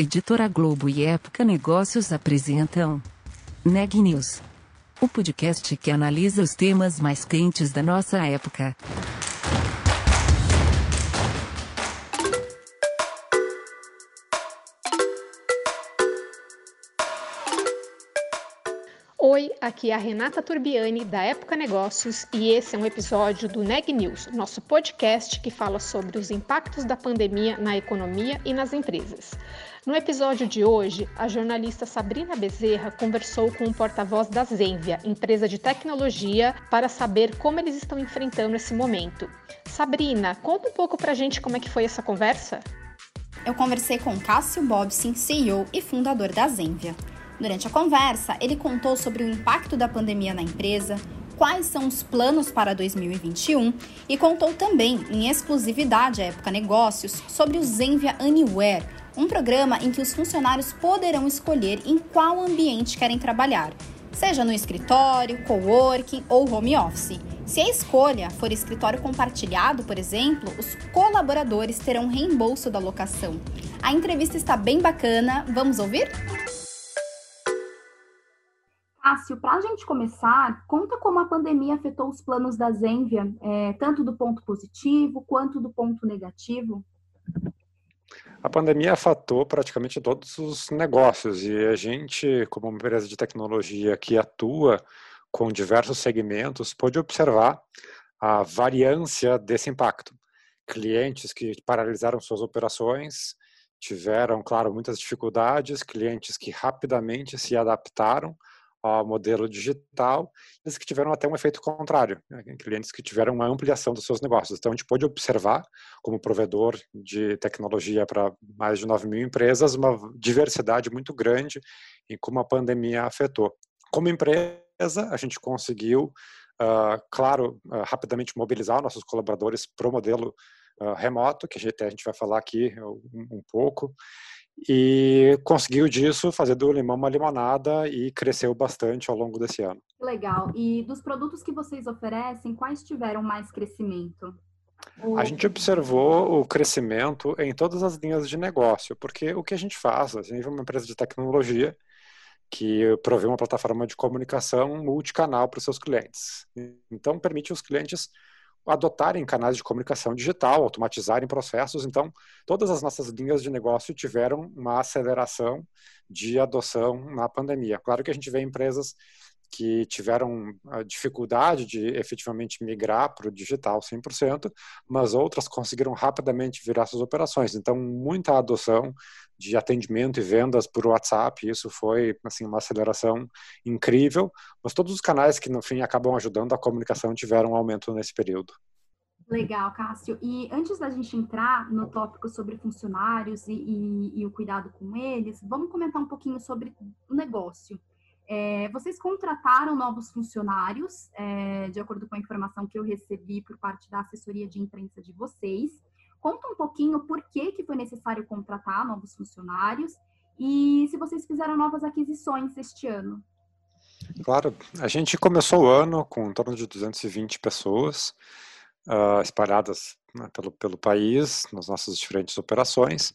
Editora Globo e Época Negócios apresentam Neg News, o podcast que analisa os temas mais quentes da nossa época. Oi, aqui é a Renata Turbiani da Época Negócios e esse é um episódio do Neg News, nosso podcast que fala sobre os impactos da pandemia na economia e nas empresas. No episódio de hoje, a jornalista Sabrina Bezerra conversou com o porta-voz da Zenvia, empresa de tecnologia, para saber como eles estão enfrentando esse momento. Sabrina, conta um pouco pra gente como é que foi essa conversa. Eu conversei com Cássio Bobsin, CEO e fundador da Zenvia. Durante a conversa, ele contou sobre o impacto da pandemia na empresa, quais são os planos para 2021 e contou também, em exclusividade à Época Negócios, sobre o Zenvia Anywhere, um programa em que os funcionários poderão escolher em qual ambiente querem trabalhar, seja no escritório, coworking ou home office. Se a escolha for escritório compartilhado, por exemplo, os colaboradores terão reembolso da locação. A entrevista está bem bacana, vamos ouvir? Cássio, para a gente começar, conta como a pandemia afetou os planos da Zenvia, é, tanto do ponto positivo quanto do ponto negativo. A pandemia afetou praticamente todos os negócios e a gente, como uma empresa de tecnologia que atua com diversos segmentos, pôde observar a variância desse impacto. Clientes que paralisaram suas operações tiveram, claro, muitas dificuldades, clientes que rapidamente se adaptaram ao modelo digital, eles que tiveram até um efeito contrário, né? clientes que tiveram uma ampliação dos seus negócios. Então, a gente pôde observar, como provedor de tecnologia para mais de 9 mil empresas, uma diversidade muito grande em como a pandemia afetou. Como empresa, a gente conseguiu, uh, claro, uh, rapidamente mobilizar nossos colaboradores para o modelo uh, remoto, que a gente, a gente vai falar aqui um, um pouco, e conseguiu disso fazer do limão uma limonada e cresceu bastante ao longo desse ano. Legal. E dos produtos que vocês oferecem, quais tiveram mais crescimento? A gente observou o crescimento em todas as linhas de negócio, porque o que a gente faz, a gente é uma empresa de tecnologia que provê uma plataforma de comunicação multicanal para os seus clientes. Então, permite os clientes adotarem canais de comunicação digital, automatizarem processos. Então, todas as nossas linhas de negócio tiveram uma aceleração de adoção na pandemia. Claro que a gente vê empresas que tiveram a dificuldade de efetivamente migrar para o digital 100%, mas outras conseguiram rapidamente virar suas operações. Então, muita adoção de atendimento e vendas por WhatsApp, isso foi assim uma aceleração incrível, mas todos os canais que no fim acabam ajudando a comunicação tiveram um aumento nesse período. Legal, Cássio. E antes da gente entrar no tópico sobre funcionários e, e, e o cuidado com eles, vamos comentar um pouquinho sobre o negócio. É, vocês contrataram novos funcionários, é, de acordo com a informação que eu recebi por parte da assessoria de imprensa de vocês. Conta um pouquinho por que, que foi necessário contratar novos funcionários e se vocês fizeram novas aquisições este ano. Claro, a gente começou o ano com em torno de 220 pessoas uh, espalhadas né, pelo, pelo país, nas nossas diferentes operações,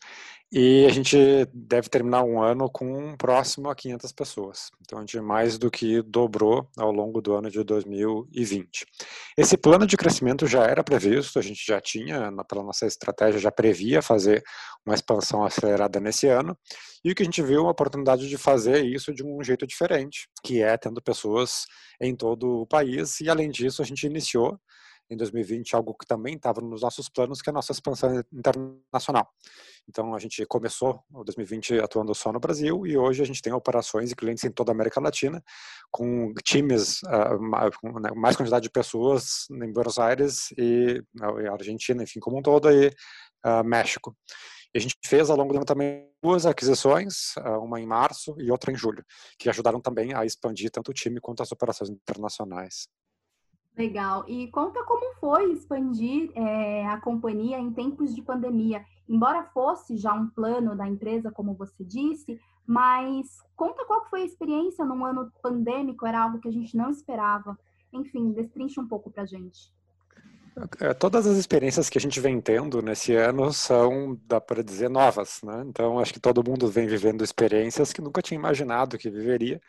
e a gente deve terminar um ano com próximo a 500 pessoas. Então, a gente mais do que dobrou ao longo do ano de 2020. Esse plano de crescimento já era previsto, a gente já tinha, pela nossa estratégia, já previa fazer uma expansão acelerada nesse ano, e o que a gente viu é uma oportunidade de fazer isso de um jeito diferente, que é tendo pessoas em todo o país, e além disso, a gente iniciou em 2020 algo que também estava nos nossos planos, que é a nossa expansão internacional. Então, a gente começou o 2020 atuando só no Brasil e hoje a gente tem operações e clientes em toda a América Latina, com times, com né, mais quantidade de pessoas em Buenos Aires e uh, Argentina, enfim, como um todo, e uh, México. A gente fez ao longo do ano também duas aquisições, uma em março e outra em julho, que ajudaram também a expandir tanto o time quanto as operações internacionais. Legal. E conta como foi expandir é, a companhia em tempos de pandemia. Embora fosse já um plano da empresa, como você disse, mas conta qual foi a experiência num ano pandêmico, era algo que a gente não esperava. Enfim, destrincha um pouco para a gente. É, todas as experiências que a gente vem tendo nesse ano são, dá para dizer, novas. Né? Então, acho que todo mundo vem vivendo experiências que nunca tinha imaginado que viveria.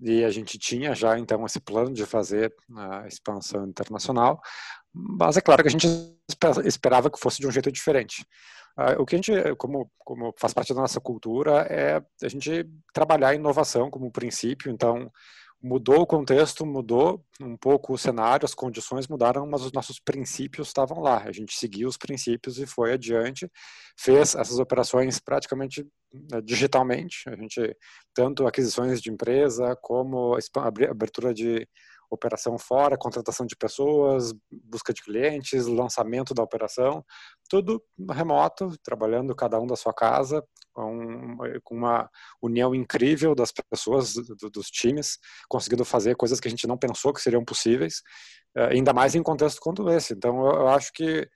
E a gente tinha já, então, esse plano de fazer a expansão internacional. Mas é claro que a gente esperava que fosse de um jeito diferente. Ah, o que a gente, como, como faz parte da nossa cultura, é a gente trabalhar a inovação como princípio. Então, mudou o contexto, mudou um pouco o cenário, as condições mudaram, mas os nossos princípios estavam lá. A gente seguiu os princípios e foi adiante, fez essas operações praticamente né, digitalmente. A gente tanto aquisições de empresa como abertura de operação fora, contratação de pessoas, busca de clientes, lançamento da operação, tudo remoto, trabalhando cada um da sua casa, com, uma união incrível das pessoas, dos times, conseguindo fazer coisas que a gente não pensou que seriam possíveis, eh, ainda mais em contexto como esse. Então, eu acho que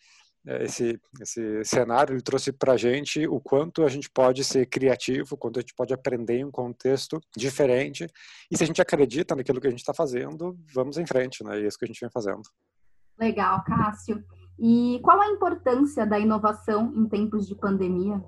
esse, esse cenário ele trouxe para a gente o quanto a gente pode ser criativo, quanto a gente pode aprender em um contexto diferente. E se a gente acredita naquilo que a gente está fazendo, vamos em frente, né? E é isso que a gente vem fazendo. Legal, Cássio. E qual a importância da inovação em tempos de pandemia?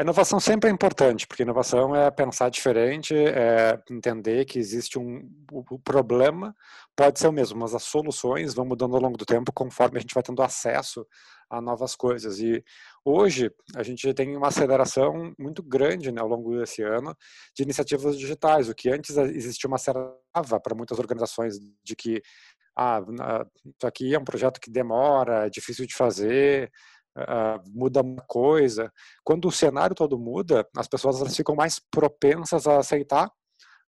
A inovação sempre é importante, porque inovação é pensar diferente, é entender que existe um o problema pode ser o mesmo, mas as soluções vão mudando ao longo do tempo conforme a gente vai tendo acesso a novas coisas. E hoje a gente tem uma aceleração muito grande né, ao longo desse ano de iniciativas digitais, o que antes existia uma trava para muitas organizações de que ah, isso aqui é um projeto que demora, é difícil de fazer, uh, muda uma coisa. Quando o cenário todo muda, as pessoas ficam mais propensas a aceitar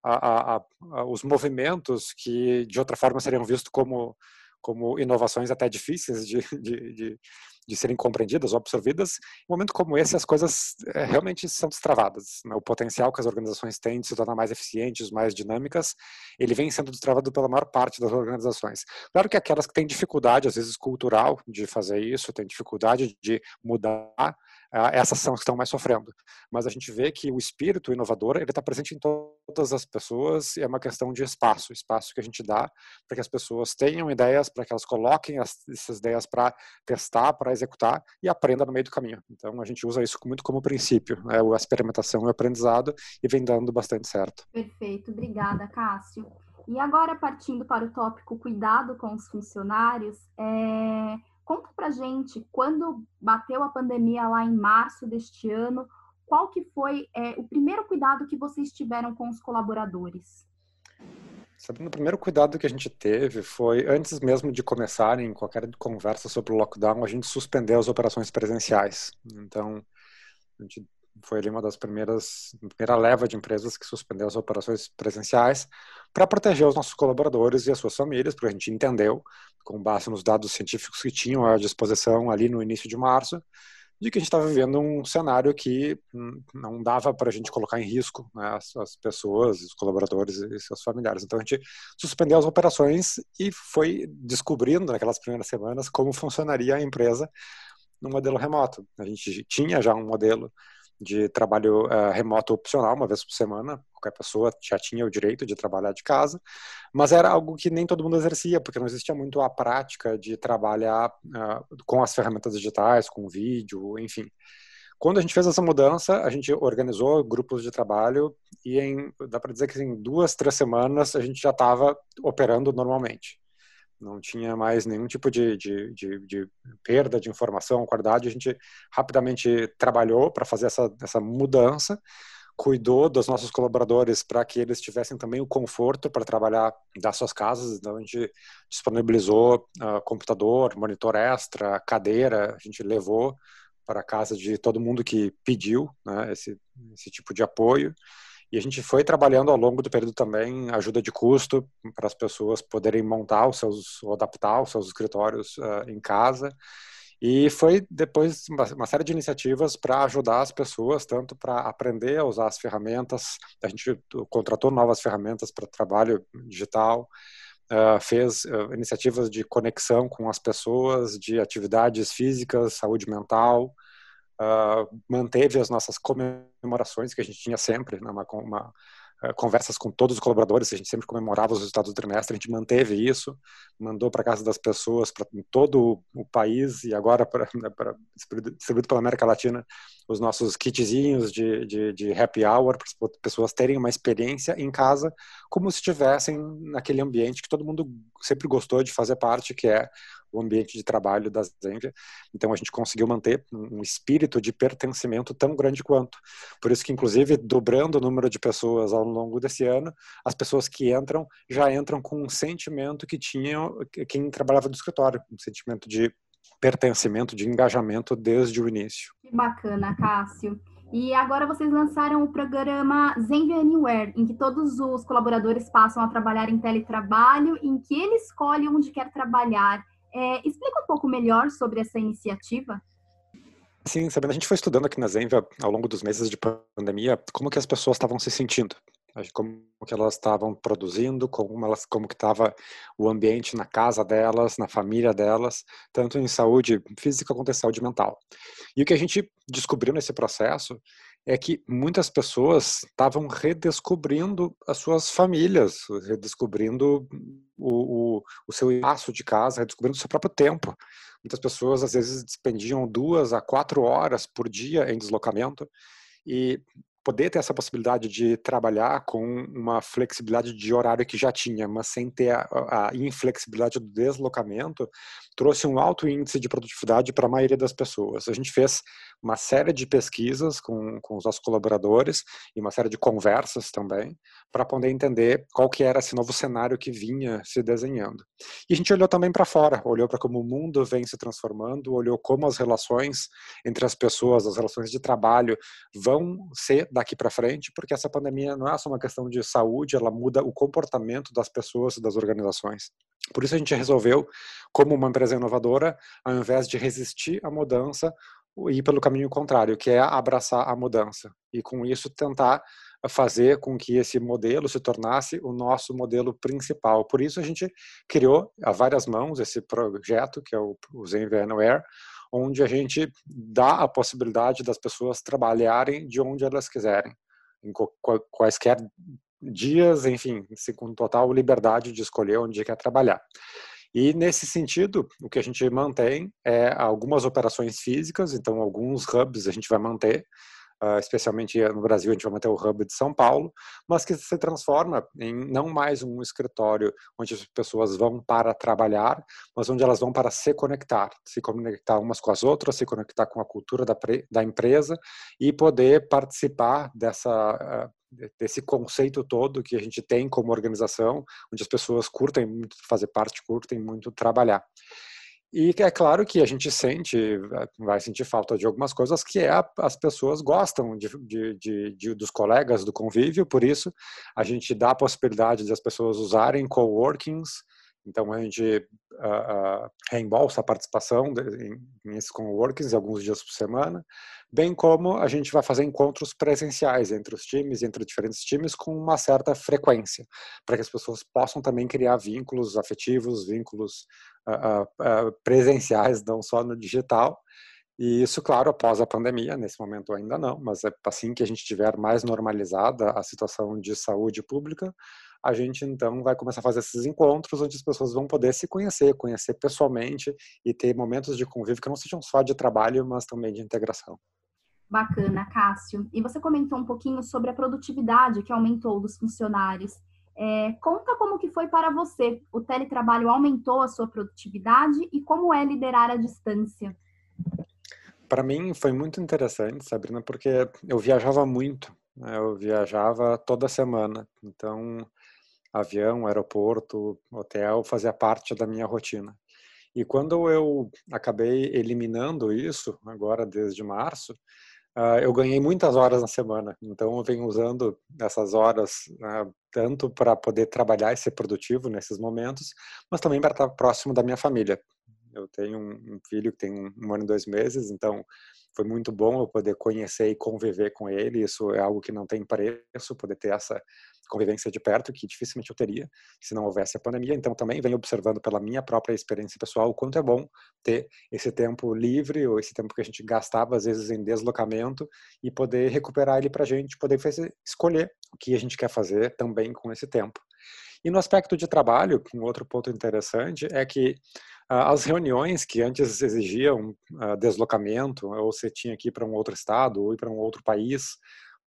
a, a, a, os movimentos que de outra forma seriam vistos como como inovações até difíceis de, de, de, de serem compreendidas ou absorvidas, em um momento como esse as coisas é, realmente são destravadas. Né? O potencial que as organizações têm de se tornar mais eficientes, mais dinâmicas, ele vem sendo destravado pela maior parte das organizações. Claro que aquelas que têm dificuldade, às vezes cultural, de fazer isso, têm dificuldade de mudar, essas são as que estão mais sofrendo. Mas a gente vê que o espírito inovador ele está presente em todas as pessoas e é uma questão de espaço, espaço que a gente dá para que as pessoas tenham ideias, para que elas coloquem as, essas ideias para testar, para executar e aprenda no meio do caminho. Então a gente usa isso muito como princípio, né? a experimentação e o aprendizado e vem dando bastante certo. Perfeito, obrigada, Cássio. E agora partindo para o tópico cuidado com os funcionários, é Conta pra gente, quando bateu a pandemia lá em março deste ano, qual que foi é, o primeiro cuidado que vocês tiveram com os colaboradores? Sabe, o primeiro cuidado que a gente teve foi, antes mesmo de começarem qualquer conversa sobre o lockdown, a gente suspendeu as operações presenciais. Então, a gente foi ali uma das primeiras, primeira leva de empresas que suspendeu as operações presenciais para proteger os nossos colaboradores e as suas famílias, porque a gente entendeu, com base nos dados científicos que tinham à disposição ali no início de março, de que a gente estava vivendo um cenário que hum, não dava para a gente colocar em risco né, as, as, pessoas, os colaboradores e seus familiares. Então a gente suspendeu as operações e foi descobrindo naquelas primeiras semanas como funcionaria a empresa no modelo remoto. A gente tinha já um modelo de trabalho uh, remoto opcional, uma vez por semana. Qualquer pessoa já tinha o direito de trabalhar de casa, mas era algo que nem todo mundo exercia, porque não existia muito a prática de trabalhar uh, com as ferramentas digitais, com vídeo, enfim. Quando a gente fez essa mudança, a gente organizou grupos de trabalho e em, dá para dizer que em duas, três semanas a gente já estava operando normalmente não tinha mais nenhum tipo de, de, de, de perda de informação, qualidade. A gente rapidamente trabalhou para fazer essa, essa mudança, cuidou dos nossos colaboradores para que eles tivessem também o conforto para trabalhar das suas casas. Então, a gente disponibilizou uh, computador, monitor extra, cadeira, a gente levou para a casa de todo mundo que pediu né, esse, esse tipo de apoio. E a gente foi trabalhando ao longo do período também ajuda de custo para as pessoas poderem montar os seus, ou adaptar os seus escritórios uh, em casa. E foi depois uma, série de iniciativas para ajudar as pessoas, tanto para aprender a usar as ferramentas, a gente contratou novas ferramentas para trabalho digital, uh, fez uh, iniciativas de conexão com as pessoas, de atividades físicas, saúde mental, uh, manteve as nossas comemorações que a gente tinha sempre, né, uma, uma uh, conversas com todos os colaboradores, a gente sempre comemorava os resultados do trimestre, a gente manteve isso, mandou para casa das pessoas, para todo o país e agora para distribuído pela América Latina os nossos kitzinhos de, de, de happy hour para as pessoas terem uma experiência em casa como se estivessem naquele ambiente que todo mundo sempre gostou de fazer parte, que é o ambiente de trabalho da Zenvia. Então a gente conseguiu manter um espírito de pertencimento tão grande quanto. Por isso que inclusive dobrando o número de pessoas ao longo desse ano, as pessoas que entram já entram com um sentimento que tinham quem trabalhava no escritório, um sentimento de pertencimento, de engajamento desde o início. Que bacana, Cássio. E agora vocês lançaram o programa Zenvia Anywhere, em que todos os colaboradores passam a trabalhar em teletrabalho, em que ele escolhe onde quer trabalhar. É, explica um pouco melhor sobre essa iniciativa. Sim, Sabrina, a gente foi estudando aqui na Zenvia ao longo dos meses de pandemia como que as pessoas estavam se sentindo como que elas estavam produzindo, como elas, como que estava o ambiente na casa delas, na família delas, tanto em saúde física quanto em saúde mental. E o que a gente descobriu nesse processo é que muitas pessoas estavam redescobrindo as suas famílias, redescobrindo o, o, o seu espaço de casa, redescobrindo o seu próprio tempo. Muitas pessoas às vezes despendiam duas a quatro horas por dia em deslocamento e poder ter essa possibilidade de trabalhar com uma flexibilidade de horário que já tinha, mas sem ter a, a inflexibilidade do deslocamento, trouxe um alto índice de produtividade para a maioria das pessoas. A gente fez uma série de pesquisas com, com os nossos colaboradores e uma série de conversas também, para poder entender qual que era esse novo cenário que vinha se desenhando. E a gente olhou também para fora, olhou para como o mundo vem se transformando, olhou como as relações entre as pessoas, as relações de trabalho vão ser daqui para frente, porque essa pandemia não é só uma questão de saúde, ela muda o comportamento das pessoas e das organizações. Por isso a gente resolveu, como uma empresa inovadora, ao invés de resistir à mudança, ir pelo caminho contrário, que é abraçar a mudança. E com isso tentar fazer com que esse modelo se tornasse o nosso modelo principal. Por isso a gente criou a várias mãos esse projeto, que é o ZenVNware, onde a gente dá a possibilidade das pessoas trabalharem de onde elas quiserem, em quaisquer dias, enfim, com total liberdade de escolher onde quer trabalhar. E nesse sentido, o que a gente mantém é algumas operações físicas, então alguns hubs a gente vai manter, especialmente no Brasil, a gente vai manter o Hub de São Paulo, mas que se transforma em não mais um escritório onde as pessoas vão para trabalhar, mas onde elas vão para se conectar, se conectar umas com as outras, se conectar com a cultura da, da empresa e poder participar dessa uh, desse conceito todo que a gente tem como organização, onde as pessoas curtem muito fazer parte, curtem muito trabalhar. E é claro que a gente sente, eh, vai sentir falta de algumas coisas que é, as pessoas gostam de, de, de, dos colegas, do convívio, por isso a gente dá a possibilidade de as pessoas usarem coworkings, então a gente uh, uh, reembolsa a participação nesses coworkings alguns dias por semana, bem como a gente vai fazer encontros presenciais entre os times, entre diferentes times, com uma certa frequência, para que as pessoas possam também criar vínculos afetivos, vínculos uh, presenciais, não só no digital. E isso, claro, após a pandemia, nesse momento ainda não, mas é assim que a gente tiver mais normalizada a situação de saúde pública, a gente então vai começar a fazer esses encontros onde as pessoas vão poder se conhecer, conhecer pessoalmente e ter momentos de convívio que não sejam só de trabalho, mas também de integração. Bacana, Cássio. E você comentou um pouquinho sobre a produtividade que aumentou dos funcionários. É, conta como que foi para você. O teletrabalho aumentou a sua produtividade e como é liderar à distância? Para mim foi muito interessante, Sabrina, porque eu viajava muito. Né? Eu viajava toda semana. Então, avião, aeroporto, hotel fazia parte da minha rotina. E quando eu acabei eliminando isso, agora desde março, uh, eu ganhei muitas horas na semana. Então, eu venho usando essas horas uh, tanto para poder trabalhar e ser produtivo nesses momentos, mas também para estar próximo da minha família. Eu tenho um filho que tem um ano e dois meses, então foi muito bom eu poder conhecer e conviver com ele. Isso é algo que não tem preço, poder ter essa convivência de perto, que dificilmente eu teria se não houvesse a pandemia. Então, também venho observando pela minha própria experiência pessoal o quanto é bom ter esse tempo livre ou esse tempo que a gente gastava, às vezes, em deslocamento e poder recuperar ele para a gente, poder escolher o que a gente quer fazer também com esse tempo. E no aspecto de trabalho, um outro ponto interessante é que as reuniões que antes exigiam deslocamento, ou você tinha que ir para um outro estado ou ir para um outro país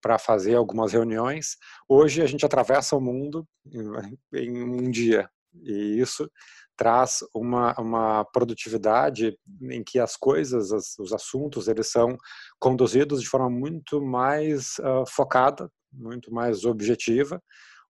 para fazer algumas reuniões, hoje a gente atravessa o mundo em um dia. E isso traz uma, uma produtividade em que as coisas, as, os assuntos, eles são conduzidos de forma muito mais uh, focada, muito mais objetiva,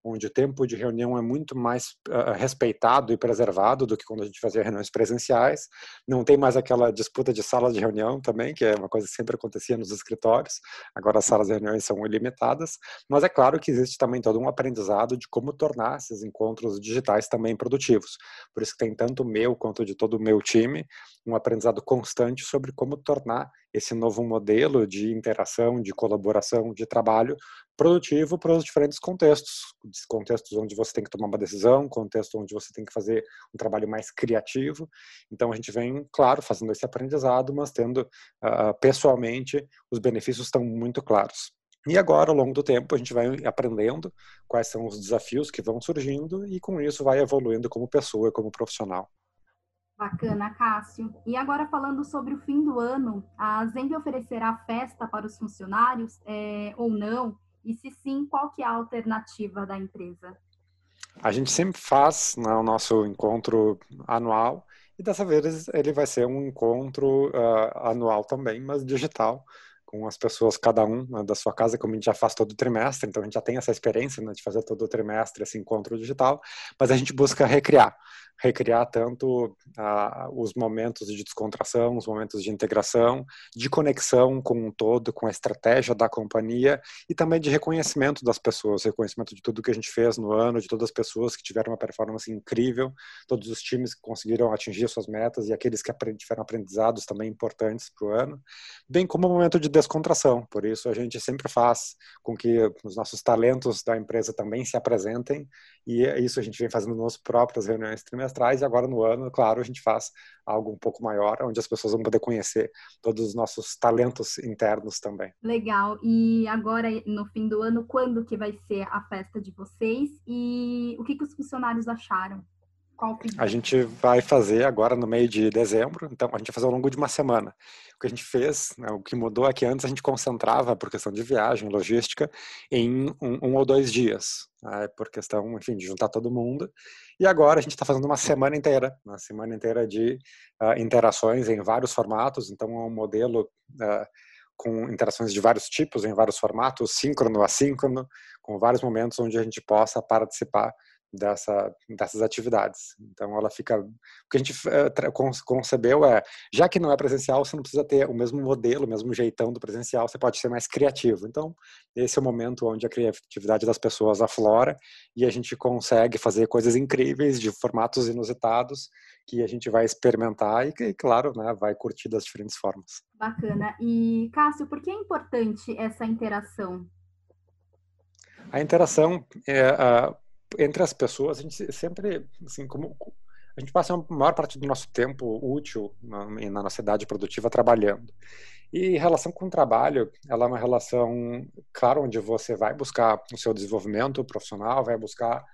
onde o tempo de reunião é muito mais uh, respeitado e preservado do que quando a gente fazia reuniões presenciais. Não tem mais aquela disputa de salas de reunião também, que é uma coisa que sempre acontecia nos escritórios. Agora as salas de reuniões são ilimitadas, mas é claro que existe também todo um aprendizado de como tornar esses encontros digitais também produtivos. Por isso que tem tanto meu quanto de todo o meu time um aprendizado constante sobre como tornar esse novo modelo de interação, de colaboração, de trabalho produtivo para os diferentes contextos, contextos onde você tem que tomar uma decisão, contextos onde você tem que fazer um trabalho mais criativo. Então a gente vem, claro, fazendo esse aprendizado, mas tendo uh, pessoalmente os benefícios estão muito claros. E agora, ao longo do tempo, a gente vai aprendendo quais são os desafios que vão surgindo e com isso vai evoluindo como pessoa, como profissional. Bacana, Cássio. E agora falando sobre o fim do ano, a Zenv oferecerá festa para os funcionários é, ou não? E se sim, qual que é a alternativa da empresa? A gente sempre faz né, o nosso encontro anual e dessa vez ele vai ser um encontro uh, anual também, mas digital, com as pessoas, cada um né, da sua casa, como a gente já faz todo trimestre, então a gente já tem essa experiência né, de fazer todo trimestre esse encontro digital, mas a gente busca recriar recriar tanto ah, os momentos de descontração, os momentos de integração, de conexão com um todo, com a estratégia da companhia e também de reconhecimento das pessoas, reconhecimento de tudo que a gente fez no ano, de todas as pessoas que tiveram uma performance incrível, todos os times que conseguiram atingir suas metas e aqueles que tiveram aprendizados também importantes para o ano, bem como um momento de descontração. Por isso a gente sempre faz com que os nossos talentos da empresa também se apresentem e isso a gente vem fazendo nas próprias reuniões trimestrais e agora no ano, claro, a gente faz algo um pouco maior, onde as pessoas vão poder conhecer todos os nossos talentos internos também. Legal. E agora, no fim do ano, quando que vai ser a festa de vocês e o que, que os funcionários acharam? A gente vai fazer agora no meio de dezembro, então a gente vai fazer ao longo de uma semana. O que a gente fez, né, o que mudou é que antes a gente concentrava, por questão de viagem, logística, em um, um ou dois dias, né, por questão, enfim, de juntar todo mundo. E agora a gente está fazendo uma semana inteira, uma semana inteira de uh, interações em vários formatos, então é um modelo uh, com interações de vários tipos, em vários formatos, síncrono, assíncrono, com vários momentos onde a gente possa participar dessa, dessas atividades. Então, ela fica. O que a gente uh, concebeu é: já que não é presencial, você não precisa ter o mesmo modelo, o mesmo jeitão do presencial, você pode ser mais criativo. Então, esse é o momento onde a criatividade das pessoas aflora e a gente consegue fazer coisas incríveis de formatos inusitados que a gente vai experimentar e, e claro, né, vai curtir das diferentes formas. Bacana. E, Cássio, por que é importante essa interação? A interação é, uh, entre as pessoas, a gente sempre, assim, como a gente passa a maior parte do nosso tempo útil na, na nossa idade produtiva trabalhando. E relação com o trabalho, ela é uma relação, claro, onde você vai buscar o seu desenvolvimento profissional, vai buscar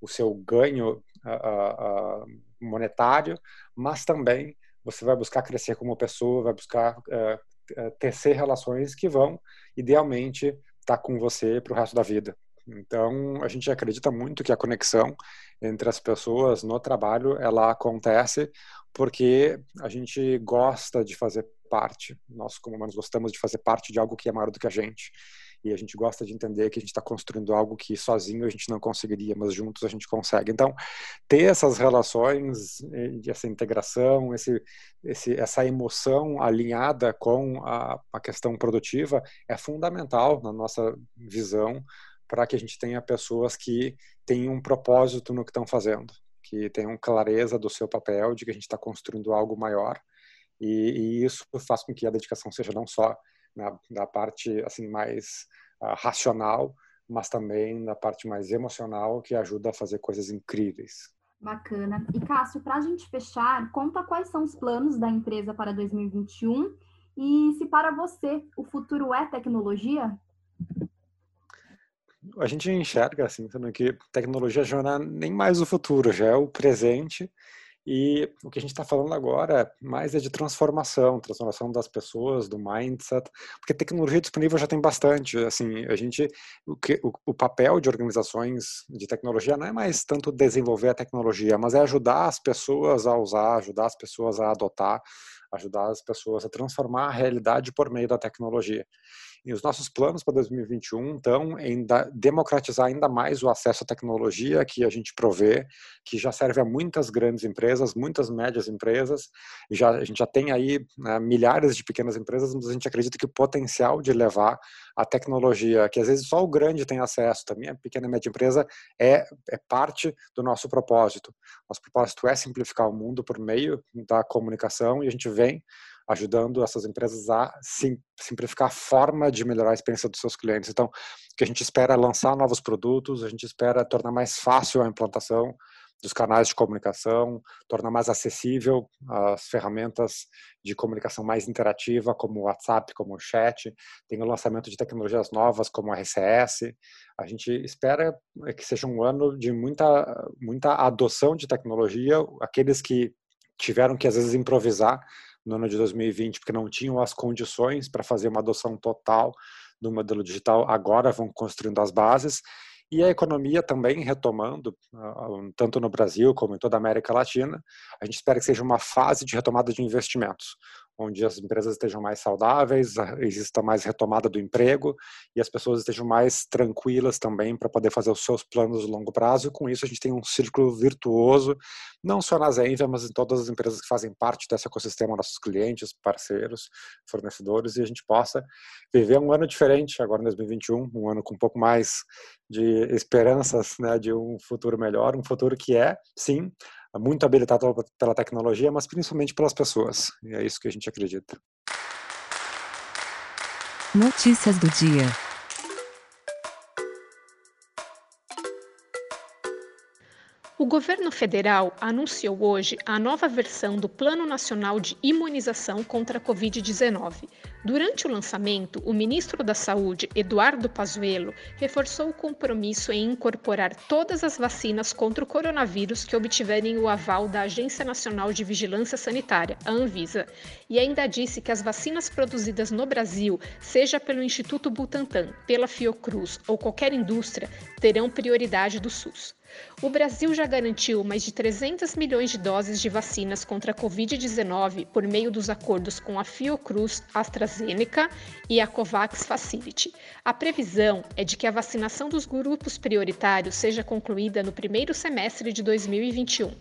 o seu ganho uh, uh, monetário, mas também você vai buscar crescer como pessoa, vai buscar uh, tecer relações que vão, idealmente, estar tá com você para o resto da vida. Então, a gente acredita muito que a conexão entre as pessoas no trabalho, ela acontece porque a gente gosta de fazer parte, nós como humanos gostamos de fazer parte de algo que é maior do que a gente. E a gente gosta de entender que a gente está construindo algo que sozinho a gente não conseguiria, mas juntos a gente consegue. Então, ter essas relações, essa integração, esse, esse, essa emoção alinhada com a, a questão produtiva é fundamental na nossa visão para que a gente tenha pessoas que têm um propósito no que estão fazendo, que tenham clareza do seu papel, de que a gente está construindo algo maior, e, e, isso faz com que a dedicação seja não só na, na parte assim mais uh, racional, mas também na parte mais emocional, que ajuda a fazer coisas incríveis. Bacana. E Cássio, para a gente fechar, conta quais são os planos da empresa para 2021 e se para você o futuro é tecnologia? A gente enxerga assim, que tecnologia já não é nem mais o futuro, já é o presente e o que a gente está falando agora mais é de transformação, transformação das pessoas, do mindset, porque tecnologia disponível já tem bastante. Assim, a gente, o, que, o, o papel de organizações de tecnologia não é mais tanto desenvolver a tecnologia, mas é ajudar as pessoas a usar, ajudar as pessoas a adotar, ajudar as pessoas a transformar a realidade por meio da tecnologia. E os nossos planos para 2021 estão em democratizar ainda mais o acesso à tecnologia que a gente provê, que já serve a muitas grandes empresas, muitas médias empresas. Já, a gente já tem aí né, milhares de pequenas empresas, mas a gente acredita que o potencial de levar a tecnologia, que às vezes só o grande tem acesso, também a pequena e média empresa, é, é parte do nosso propósito. Nosso propósito é simplificar o mundo por meio da comunicação e a gente vem ajudando essas empresas a sim, simplificar a forma de melhorar a experiência dos seus clientes. Então, que a gente espera é lançar novos produtos, a gente espera tornar mais fácil a implantação dos canais de comunicação, tornar mais acessível as ferramentas de comunicação mais interativa, como o WhatsApp, como o chat, tem o lançamento de tecnologias novas, como o RCS. A gente espera que seja um ano de muita, muita adoção de tecnologia, aqueles que tiveram que, às vezes, improvisar no ano de 2020, porque não tinham as condições para fazer uma adoção total do modelo digital, agora vão construindo as bases. E a economia também retomando, tanto no Brasil como em toda a América Latina. A gente espera que seja uma fase de retomada de investimentos, onde as empresas estejam mais saudáveis, exista mais retomada do emprego e as pessoas estejam mais tranquilas também para poder fazer os seus planos de longo prazo. Com isso, a gente tem um círculo virtuoso, não só na Zenvia, mas em todas as empresas que fazem parte desse ecossistema, nossos clientes, parceiros, fornecedores, e a gente possa viver um ano diferente agora em 2021, um ano com um pouco mais de esperanças né, de um futuro melhor, um futuro que é, sim, muito habilitado pela tecnologia, mas principalmente pelas pessoas. E é isso que a gente acredita. Notícias do dia. O governo federal anunciou hoje a nova versão do Plano Nacional de Imunização contra a Covid-19. Durante o lançamento, o ministro da Saúde, Eduardo Pazuello, reforçou o compromisso em incorporar todas as vacinas contra o coronavírus que obtiverem o aval da Agência Nacional de Vigilância Sanitária, a Anvisa, e ainda disse que as vacinas produzidas no Brasil, seja pelo Instituto Butantan, pela Fiocruz ou qualquer indústria, terão prioridade do SUS. O Brasil já garantiu mais de 300 milhões de doses de vacinas contra a Covid-19 por meio dos acordos com a Fiocruz, AstraZeneca e a COVAX Facility. A previsão é de que a vacinação dos grupos prioritários seja concluída no primeiro semestre de 2021.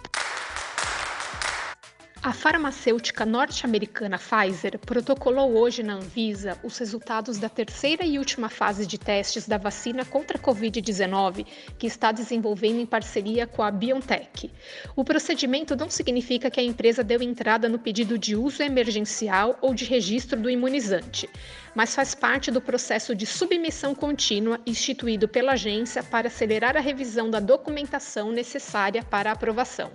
A farmacêutica norte-americana Pfizer protocolou hoje na Anvisa os resultados da terceira e última fase de testes da vacina contra a Covid-19, que está desenvolvendo em parceria com a BioNTech. O procedimento não significa que a empresa deu entrada no pedido de uso emergencial ou de registro do imunizante, mas faz parte do processo de submissão contínua instituído pela agência para acelerar a revisão da documentação necessária para a aprovação.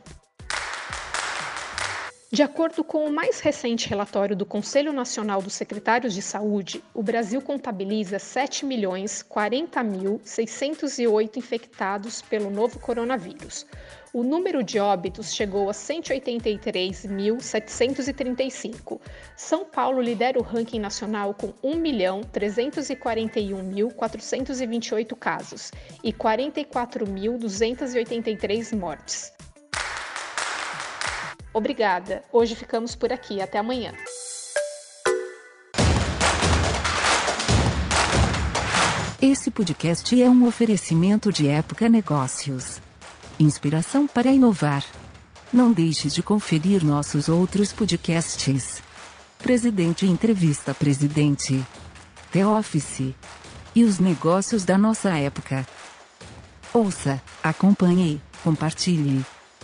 De acordo com o mais recente relatório do Conselho Nacional dos Secretários de Saúde, o Brasil contabiliza 7.040.608 infectados pelo novo coronavírus. O número de óbitos chegou a 183.735. São Paulo lidera o ranking nacional com 1.341.428 casos e 44.283 mortes. Obrigada. Hoje ficamos por aqui. Até amanhã. Esse podcast é um oferecimento de Época Negócios. Inspiração para inovar. Não deixe de conferir nossos outros podcasts. Presidente Entrevista Presidente. The Office. E os negócios da nossa época. Ouça, acompanhe, compartilhe.